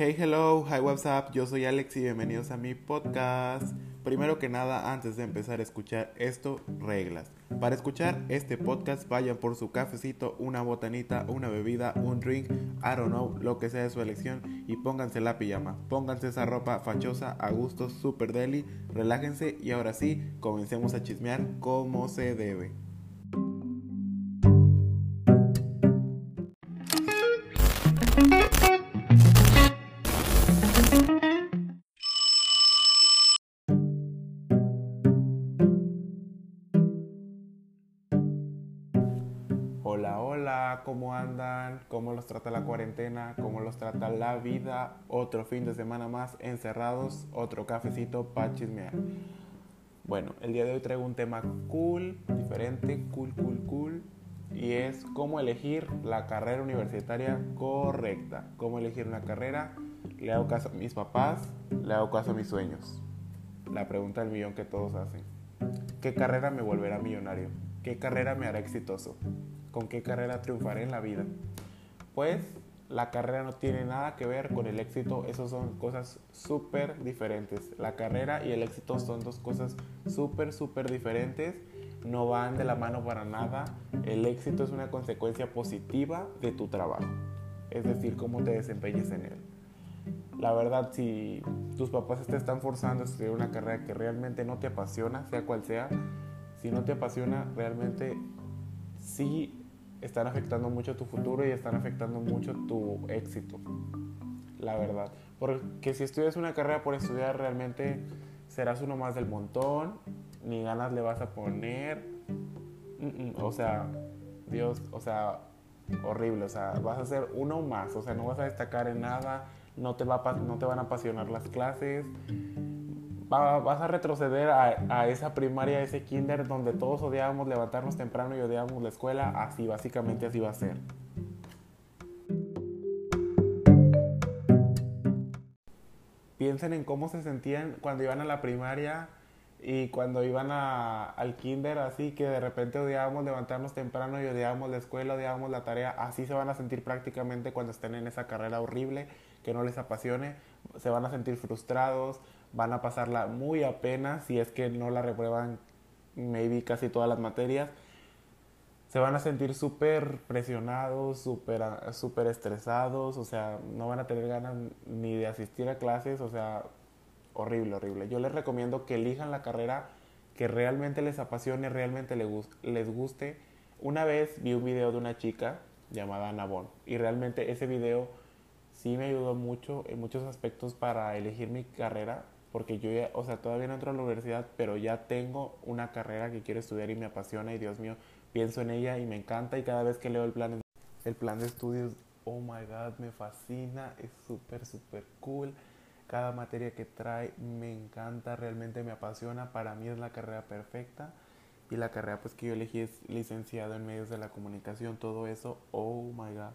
Hey, hello, hi, what's up? Yo soy Alex y bienvenidos a mi podcast. Primero que nada, antes de empezar a escuchar esto, reglas. Para escuchar este podcast, vayan por su cafecito, una botanita, una bebida, un drink, I don't know, lo que sea de su elección y pónganse la pijama. Pónganse esa ropa fachosa, a gusto, super deli, relájense y ahora sí, comencemos a chismear como se debe. Hola, hola, ¿cómo andan? ¿Cómo los trata la cuarentena? ¿Cómo los trata la vida? Otro fin de semana más encerrados, otro cafecito para chismear. Bueno, el día de hoy traigo un tema cool, diferente, cool, cool, cool. Y es cómo elegir la carrera universitaria correcta. Cómo elegir una carrera. Le hago caso a mis papás, le hago caso a mis sueños. La pregunta del millón que todos hacen. ¿Qué carrera me volverá millonario? ¿Qué carrera me hará exitoso? ¿Con qué carrera triunfaré en la vida? Pues la carrera no tiene nada que ver con el éxito, esos son cosas súper diferentes. La carrera y el éxito son dos cosas súper, súper diferentes, no van de la mano para nada. El éxito es una consecuencia positiva de tu trabajo, es decir, cómo te desempeñes en él. La verdad, si tus papás te están forzando a estudiar una carrera que realmente no te apasiona, sea cual sea, si no te apasiona, realmente sí están afectando mucho tu futuro y están afectando mucho tu éxito. La verdad. Porque si estudias una carrera por estudiar, realmente serás uno más del montón, ni ganas le vas a poner. O sea, Dios, o sea, horrible. O sea, vas a ser uno más. O sea, no vas a destacar en nada, no te, va no te van a apasionar las clases vas a retroceder a, esa primaria, a ese kinder donde todos odiábamos levantarnos temprano y odiábamos la escuela, así básicamente así va a ser. Piensen en cómo se sentían cuando iban a la primaria y cuando iban al kinder, así que de repente odiábamos levantarnos temprano y odiábamos la escuela, odiábamos la tarea, así se van a sentir prácticamente cuando estén en esa carrera horrible que no les apasione, se van a sentir frustrados, van a pasarla muy apenas si es que no la reprueban maybe casi todas las materias. Se van a sentir súper presionados, súper super estresados, o sea, no van a tener ganas ni de asistir a clases, o sea, horrible, horrible. Yo les recomiendo que elijan la carrera que realmente les apasione, realmente les guste. Una vez vi un video de una chica llamada Nabón y realmente ese video sí me ayudó mucho en muchos aspectos para elegir mi carrera porque yo ya, o sea, todavía no entro a la universidad, pero ya tengo una carrera que quiero estudiar y me apasiona y Dios mío, pienso en ella y me encanta y cada vez que leo el plan, el plan de estudios, oh my god, me fascina, es súper, súper cool. Cada materia que trae me encanta, realmente me apasiona, para mí es la carrera perfecta y la carrera pues que yo elegí es licenciado en medios de la comunicación, todo eso, oh my god,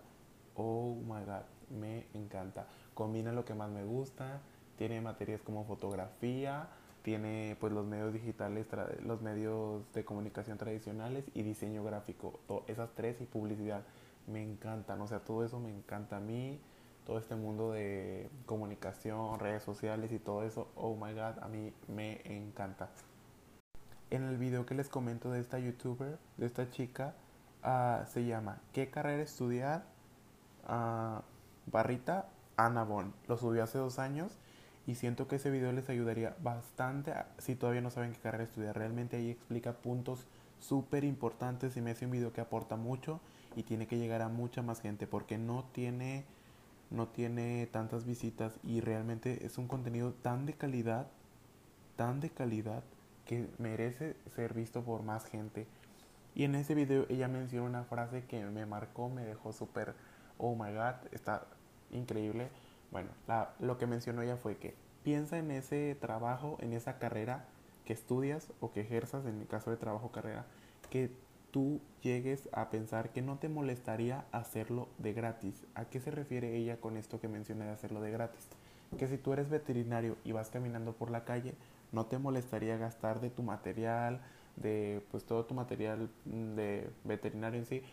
oh my god, me encanta. Combina lo que más me gusta, tiene materias como fotografía, tiene pues los medios digitales, los medios de comunicación tradicionales y diseño gráfico, esas tres y publicidad me encantan, o sea, todo eso me encanta a mí, todo este mundo de comunicación, redes sociales y todo eso, oh my god, a mí me encanta. En el video que les comento de esta youtuber, de esta chica, uh, se llama ¿Qué carrera estudiar? Uh, barrita Ana Bon. Lo subió hace dos años y siento que ese video les ayudaría bastante si todavía no saben qué carrera estudiar. Realmente ahí explica puntos súper importantes y me hace un video que aporta mucho y tiene que llegar a mucha más gente porque no tiene no tiene tantas visitas y realmente es un contenido tan de calidad, tan de calidad que merece ser visto por más gente. Y en ese video ella menciona una frase que me marcó, me dejó súper, oh my god, está increíble bueno, lo que mencionó ella fue que piensa en ese trabajo, en esa carrera que estudias o que ejerzas, en el caso de trabajo carrera, que tú llegues a pensar que no te molestaría hacerlo de gratis. ¿A qué se refiere ella con esto que menciona de hacerlo de gratis? Que si tú eres veterinario y vas caminando por la calle, no te molestaría gastar de tu material, de pues todo tu material mm, de veterinario en sí,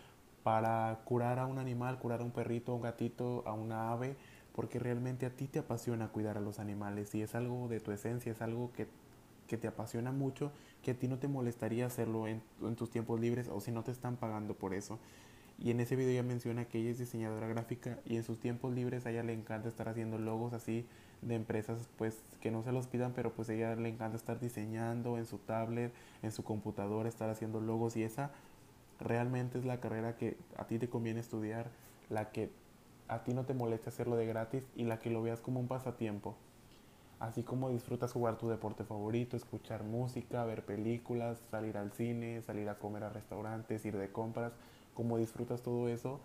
para curar a un animal, curar a un perrito, a un gatito, a una ave, porque realmente a ti te apasiona cuidar a los animales y es algo de tu esencia, es algo que, que te apasiona mucho, que a ti no te molestaría hacerlo en, en, tus tiempos libres o si no te están pagando por eso. Y en ese video ella menciona que ella es diseñadora gráfica y en sus tiempos libres a ella le encanta estar haciendo logos así de empresas pues que no se los pidan, pero pues a ella le encanta estar diseñando en su tablet, en su computadora, estar haciendo logos y esa realmente es la carrera que a ti te conviene estudiar, la que a ti no te moleste hacerlo de gratis y la que lo veas como un pasatiempo. Así como disfrutas jugar tu deporte favorito, escuchar música, ver películas, salir al cine, salir a comer a restaurantes, ir de compras, como disfrutas todo eso,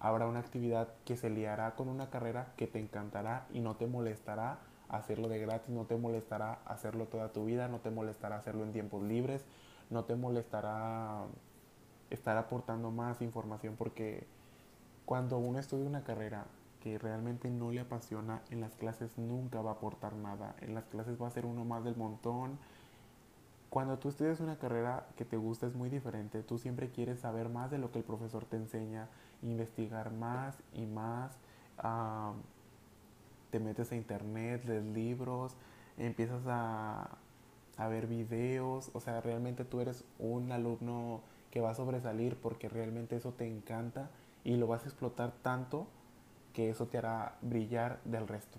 habrá una actividad que se liará con una carrera que te encantará y no te molestará hacerlo de gratis, no te molestará hacerlo toda tu vida, no te molestará hacerlo en tiempos libres, no te molestará estar aportando más información porque cuando uno estudia una carrera que realmente no le apasiona, en las clases nunca va a aportar nada, en las clases va a ser uno más del montón, cuando tú estudias una carrera que te gusta es muy diferente. Tú siempre quieres saber más de lo que el profesor te enseña, investigar más y más. Te metes a internet, lees libros, empiezas a, a ver videos. O sea, realmente tú eres un alumno que va a sobresalir porque realmente eso te encanta y lo vas a explotar tanto que eso te hará brillar del resto.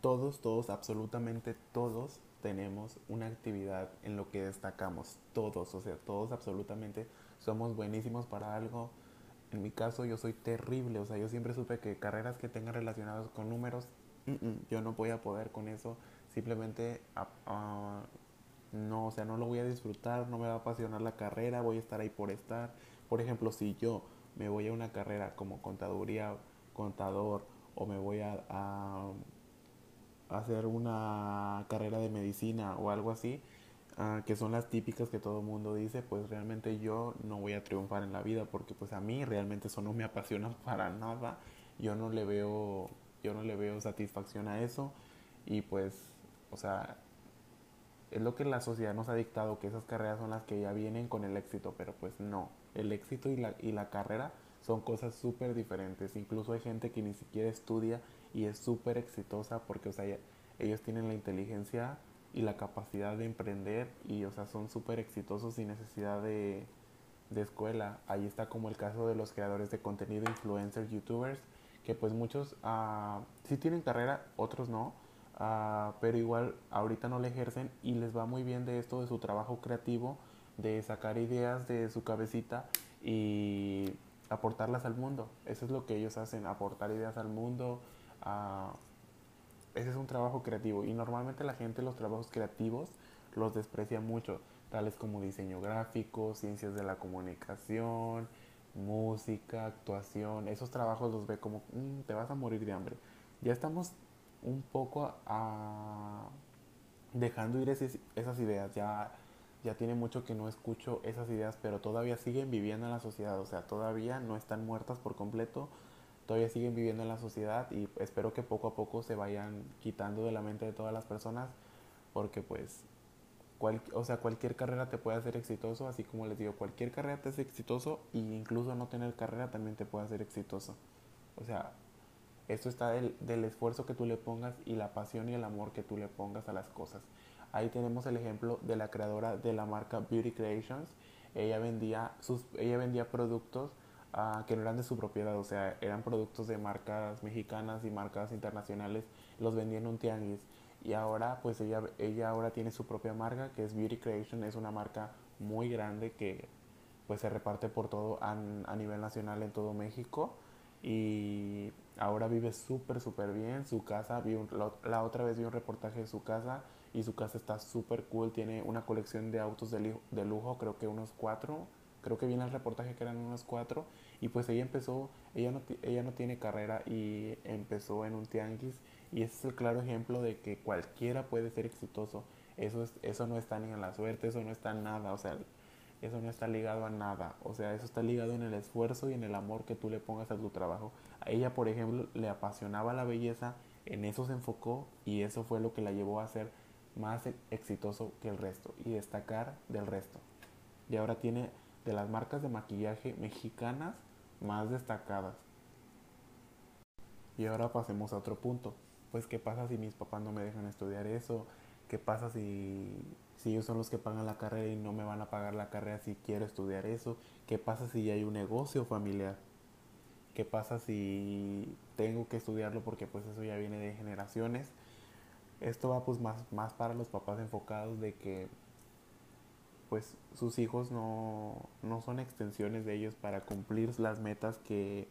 Todos, todos, absolutamente todos tenemos una actividad en lo que destacamos, todos, o sea, todos absolutamente somos buenísimos para algo. En mi caso yo soy terrible, o sea, yo siempre supe que carreras que tengan relacionados con números, yo no voy a poder con eso, simplemente uh, no, o sea, no lo voy a disfrutar, no me va a apasionar la carrera, voy a estar ahí por estar. Por ejemplo, si yo me voy a una carrera como contaduría, contador, o me voy a, hacer una carrera de medicina o algo así, uh, que son las típicas que todo el mundo dice, pues realmente yo no voy a triunfar en la vida porque pues a mí realmente eso no me apasiona para nada. Yo no le veo yo no le veo satisfacción a eso y pues, o sea, es lo que la sociedad nos ha dictado que esas carreras son las que ya vienen con el éxito, pero pues no, el éxito y la, y la carrera son cosas súper diferentes. Incluso hay gente que ni siquiera estudia y es súper exitosa porque, o sea, ellos tienen la inteligencia y la capacidad de emprender y, o sea, son súper exitosos sin necesidad de, de escuela. Ahí está como el caso de los creadores de contenido, influencers, youtubers, que pues muchos uh, sí tienen carrera, otros no, uh, pero igual ahorita no le ejercen y les va muy bien de esto, de su trabajo creativo, de sacar ideas de su cabecita y aportarlas al mundo. Eso es lo que ellos hacen, aportar ideas al mundo. ese es un trabajo creativo y normalmente la gente los trabajos creativos los desprecia mucho, tales como diseño gráfico, ciencias de la comunicación, música, actuación. Esos trabajos los ve como mm, te vas a morir de hambre. Ya estamos un poco dejando ir esas ideas. Ya ya tiene mucho que no escucho esas ideas, pero todavía siguen viviendo en la sociedad, o sea, todavía no están muertas por completo, todavía siguen viviendo en la sociedad y espero que poco a poco se vayan quitando de la mente de todas las personas, porque pues, o sea, cualquier carrera te puede hacer exitoso, así como les digo, cualquier carrera te hace exitoso e incluso no tener carrera también te puede hacer exitoso. O sea, esto está del, del esfuerzo que tú le pongas y la pasión y el amor que tú le pongas a las cosas. Ahí tenemos el ejemplo de la creadora de la marca Beauty Creations. Ella vendía, sus, ella vendía productos uh, que no eran de su propiedad, o sea, eran productos de marcas mexicanas y marcas internacionales, los vendía en un tianguis. Y ahora, pues ella, ella ahora tiene su propia marca, que es Beauty Creation, es una marca muy grande que pues se reparte por todo a, a nivel nacional en todo México y ahora vive súper súper bien su casa vi un, la, la, otra vez vi un reportaje de su casa y su casa está súper cool. Tiene una colección de autos de, de, lujo, creo que unos cuatro. Creo que viene el reportaje que eran unos cuatro. Y pues ella empezó, ella no, ella no tiene carrera y empezó en un tianguis. Y ese es el claro ejemplo de que cualquiera puede ser exitoso. Eso, es, eso no está ni en la suerte, eso no está en nada. O sea, eso no está ligado a nada. O sea, eso está ligado en el esfuerzo y en el amor que tú le pongas a tu trabajo. A ella, por ejemplo, le apasionaba la belleza, en eso se enfocó y eso fue lo que la llevó a hacer más e-, exitoso que el resto y destacar del resto. Y ahora tiene de las marcas de maquillaje mexicanas más destacadas. Y ahora pasemos a otro punto. Pues, ¿qué pasa si mis papás no me dejan estudiar eso? ¿Qué pasa si, si ellos son los que pagan la carrera y no me van a pagar la carrera si quiero estudiar eso? ¿Qué pasa si ya hay un negocio familiar? ¿Qué pasa si tengo que estudiarlo porque pues eso ya viene de generaciones? Esto va pues más, más para los papás enfocados de que pues sus hijos no, no son extensiones de ellos para cumplir las metas que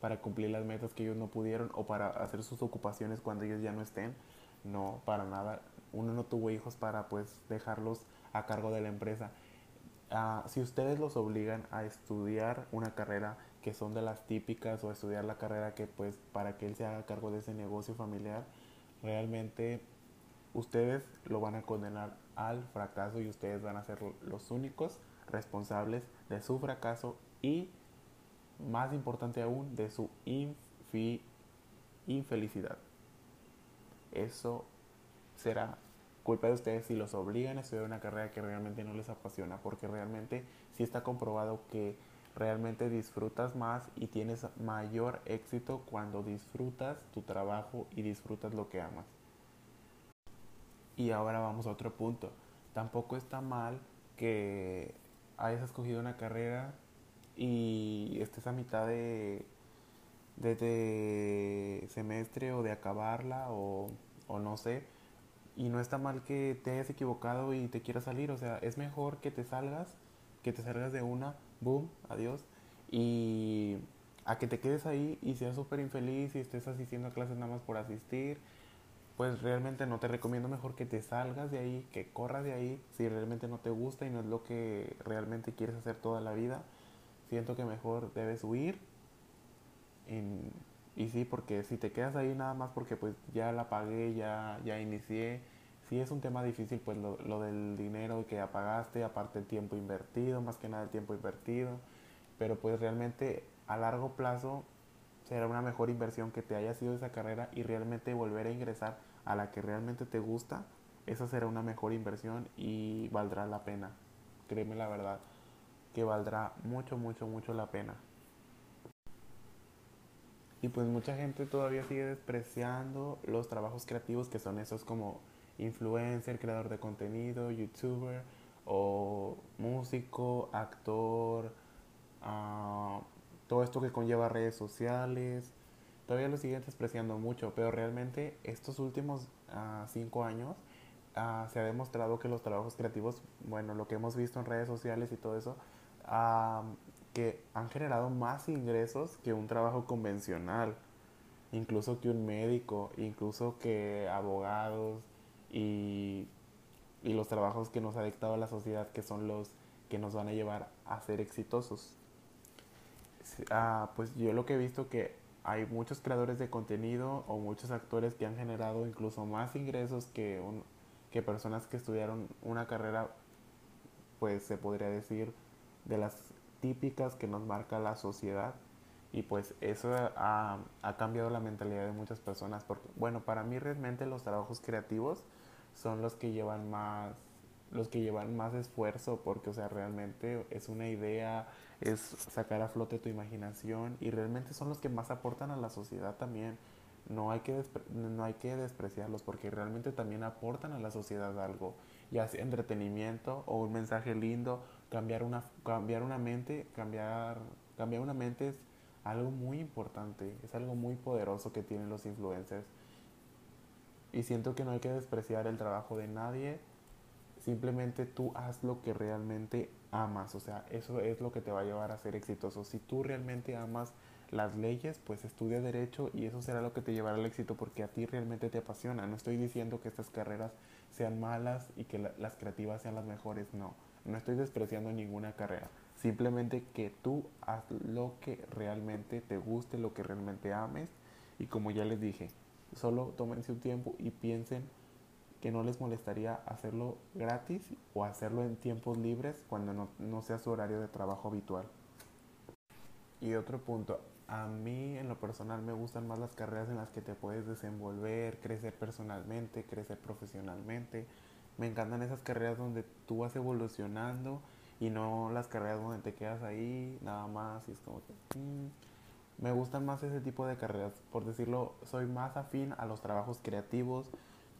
para cumplir las metas que ellos no pudieron o para hacer sus ocupaciones cuando ellos ya no estén. No, para nada. Uno no tuvo hijos para pues dejarlos a cargo de la empresa. Ah, si ustedes los obligan a estudiar una carrera que son de las típicas o estudiar la carrera que pues para que él se haga cargo de ese negocio familiar, realmente ustedes lo van a condenar al fracaso y ustedes van a ser los únicos responsables de su fracaso y más importante aún de su infelicidad. Eso será culpa de ustedes si los obligan a estudiar una carrera que realmente no les apasiona, porque realmente sí está comprobado que realmente disfrutas más y tienes mayor éxito cuando disfrutas tu trabajo y disfrutas lo que amas. Y ahora vamos a otro punto. Tampoco está mal que hayas escogido una carrera y estés a mitad de, de, semestre o de acabarla o, o no sé. Y no está mal que te hayas equivocado y te quieras salir. O sea, es mejor que te salgas, que te salgas de una, boom, adiós. Y a que te quedes ahí y seas súper infeliz y estés asistiendo a clases nada más por asistir pues realmente no te recomiendo mejor que te salgas de ahí, que corras de ahí, si realmente no te gusta y no es lo que realmente quieres hacer toda la vida. Siento que mejor debes huir. y sí, porque si te quedas ahí nada más porque pues ya la pagué, ya, ya inicié, si es un tema difícil pues lo, lo del dinero que ya pagaste, aparte el tiempo invertido, más que nada el tiempo invertido, pero pues realmente a largo plazo será una mejor inversión que te haya sido esa carrera y realmente volver a ingresar a la que realmente te gusta, esa será una mejor inversión y valdrá la pena. Créeme la verdad, que valdrá mucho, mucho, mucho la pena. Y pues mucha gente todavía sigue despreciando los trabajos creativos que son esos como influencer, creador de contenido, youtuber o músico, actor, uh, todo esto que conlleva redes sociales. Todavía lo siguen despreciando mucho, pero realmente estos últimos ah, cinco años ah, se ha demostrado que los trabajos creativos, bueno, lo que hemos visto en redes sociales y todo eso, que han generado más ingresos que un trabajo convencional, incluso que un médico, incluso que abogados y, y los trabajos que nos ha dictado la sociedad que son los que nos van a llevar a ser exitosos ah, pues yo lo que he visto que hay muchos creadores de contenido o muchos actores que han generado incluso más ingresos que, un, que personas que estudiaron una carrera, pues se podría decir, de las típicas que nos marca la sociedad. Y pues eso ha, ha cambiado la mentalidad de muchas personas. Porque, bueno, para mí realmente los trabajos creativos son los que llevan más los que llevan más esfuerzo porque o sea realmente es una idea es sacar a flote tu imaginación y realmente son los que más aportan a la sociedad también. No hay que, no hay que despreciarlos porque realmente también aportan a la sociedad algo, ya sea entretenimiento o un mensaje lindo, cambiar una, cambiar una mente, cambiar, cambiar una mente es algo muy importante, es algo muy poderoso que tienen los influencers. Y siento que no hay que despreciar el trabajo de nadie, simplemente tú haz lo que realmente amas, o sea, eso es lo que te va a llevar a ser exitoso. Si tú realmente amas las leyes, pues estudia derecho y eso será lo que te llevará al éxito porque a ti realmente te apasiona. No estoy diciendo que estas carreras sean malas y que las creativas sean las mejores, no. No estoy despreciando ninguna carrera. Simplemente que tú haz lo que realmente te guste, lo que realmente ames y como ya les dije, solo tómense un tiempo y piensen que no les molestaría hacerlo gratis o hacerlo en tiempos libres cuando no, sea su horario de trabajo habitual. Y otro punto, a mí en lo personal me gustan más las carreras en las que te puedes desenvolver, crecer personalmente, crecer profesionalmente. Me encantan esas carreras donde tú vas evolucionando y no las carreras donde te quedas ahí nada más y es como que... Mm, me gustan más ese tipo de carreras. Por decirlo, soy más afín a los trabajos creativos.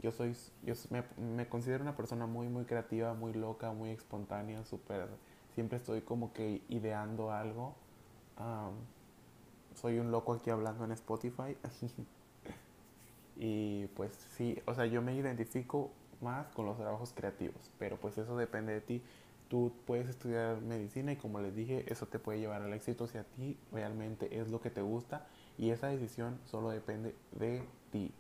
Yo soy, yo me, me considero una persona muy, muy creativa, muy loca, muy espontánea, súper... Siempre estoy como que ideando algo. soy un loco aquí hablando en Spotify. y pues sí, o sea, yo me identifico más con los trabajos creativos, pero pues eso depende de ti. Tú puedes estudiar medicina y como les dije, eso te puede llevar al éxito si a ti realmente es lo que te gusta y esa decisión solo depende de ti,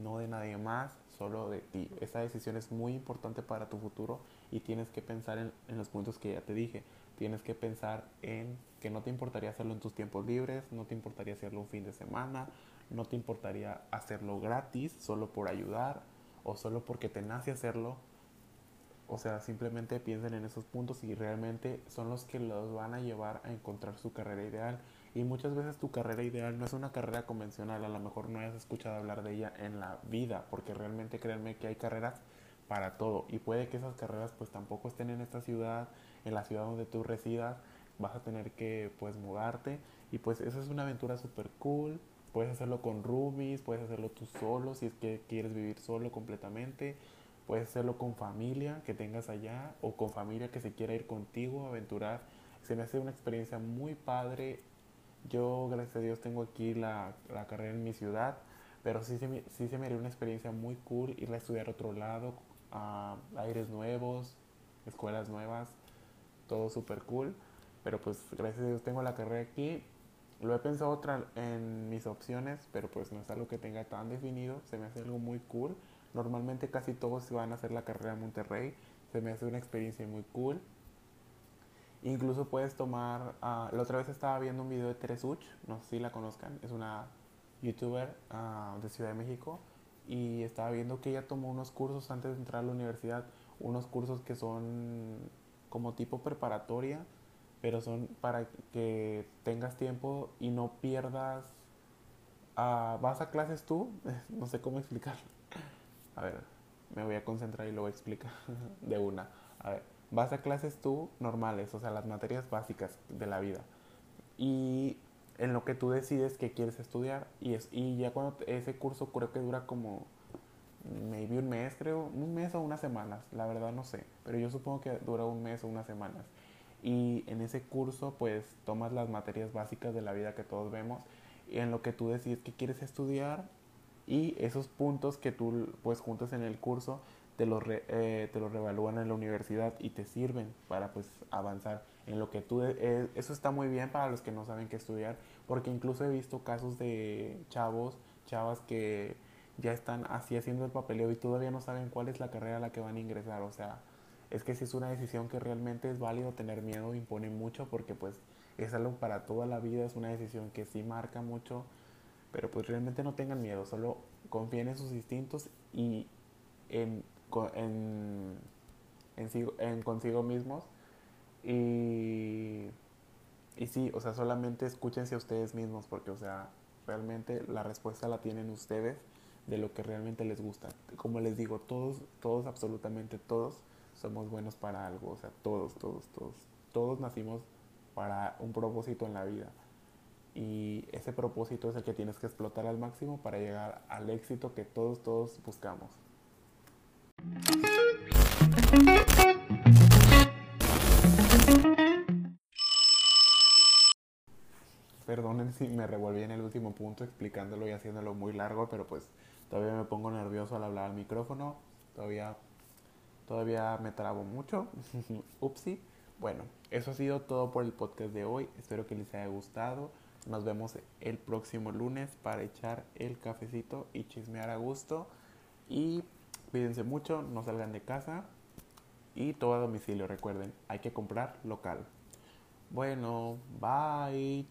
no de nadie más, solo de ti. Esa decisión es muy importante para tu futuro y tienes que pensar en, los puntos que ya te dije. Tienes que pensar en que no te importaría hacerlo en tus tiempos libres, no te importaría hacerlo un fin de semana, no te importaría hacerlo gratis solo por ayudar o solo porque te nace hacerlo o sea, simplemente piensen en esos puntos y realmente son los que los van a llevar a encontrar su carrera ideal. Y muchas veces tu carrera ideal no es una carrera convencional, a lo mejor no hayas escuchado hablar de ella en la vida, porque realmente créanme que hay carreras para todo. Y puede que esas carreras pues tampoco estén en esta ciudad, en la ciudad donde tú residas, vas a tener que pues mudarte. Y pues esa es una aventura súper cool. Puedes hacerlo con roomies, puedes hacerlo tú solo si es que quieres vivir solo completamente Puedes hacerlo con familia que tengas allá o con familia que se quiera ir contigo aventurar. Se me hace una experiencia muy padre. Yo, gracias a Dios, tengo aquí la, la carrera en mi ciudad, pero sí se, me, sí se me haría una experiencia muy cool ir a estudiar a otro lado, a aires nuevos, escuelas nuevas, todo súper cool. Pero pues gracias a Dios tengo la carrera aquí. Lo he pensado otra en mis opciones, pero pues no es algo que tenga tan definido. Se me hace algo muy cool. Normalmente casi todos van a hacer la carrera en Monterrey. Se me hace una experiencia muy cool. Incluso puedes tomar... Ah, la otra vez estaba viendo un video de Teresuch, no sé si la conozcan, es una youtuber uh, de Ciudad de México. Y estaba viendo que ella tomó unos cursos antes de entrar a la universidad, unos cursos que son como tipo preparatoria, pero son para que tengas tiempo y no pierdas... Uh, ¿Vas a clases tú? no sé cómo explicarlo. A ver, me voy a concentrar y lo voy a explicar de una. A ver, vas a clases tú normales, o sea, las materias básicas de la vida. Y en lo que tú decides que quieres estudiar. Y, es, y ya cuando ese curso creo que dura como maybe un mes, creo, un mes o unas semanas, la verdad no sé, pero yo supongo que dura un mes o unas semanas. Y en ese curso pues tomas las materias básicas de la vida que todos vemos y en lo que tú decides que quieres estudiar y esos puntos que tú pues juntas en el curso te los, eh, te los revalúan en la universidad y te sirven para pues avanzar en lo que tú... Eh, eso está muy bien para los que no saben qué estudiar, porque incluso he visto casos de chavos, chavas que ya están así haciendo el papeleo y todavía no saben cuál es la carrera a la que van a ingresar. O sea, es que si es una decisión que realmente es válido tener miedo, impone mucho, porque pues es algo para toda la vida, es una decisión que sí marca mucho pero pues realmente no tengan miedo, solo confíen en sus instintos y en, en, en, consigo mismos. Y, y sí, o sea, solamente escúchense a ustedes mismos, porque, o sea, realmente la respuesta la tienen ustedes de lo que realmente les gusta. Como les digo, todos, todos, absolutamente todos somos buenos para algo, o sea, todos, todos, todos. Todos nacimos para un propósito en la vida y ese propósito es el que tienes que explotar al máximo para llegar al éxito que todos, todos buscamos. Perdonen si me revolví en el último punto explicándolo y haciéndolo muy largo, pero pues todavía me pongo nervioso al hablar al micrófono, todavía, todavía me trabo mucho, upsi. Bueno, eso ha sido todo por el podcast de hoy, espero que les haya gustado. Nos vemos el próximo lunes para echar el cafecito y chismear a gusto. Y cuídense mucho, no salgan de casa. Y todo a domicilio, recuerden, hay que comprar local. Bueno, bye.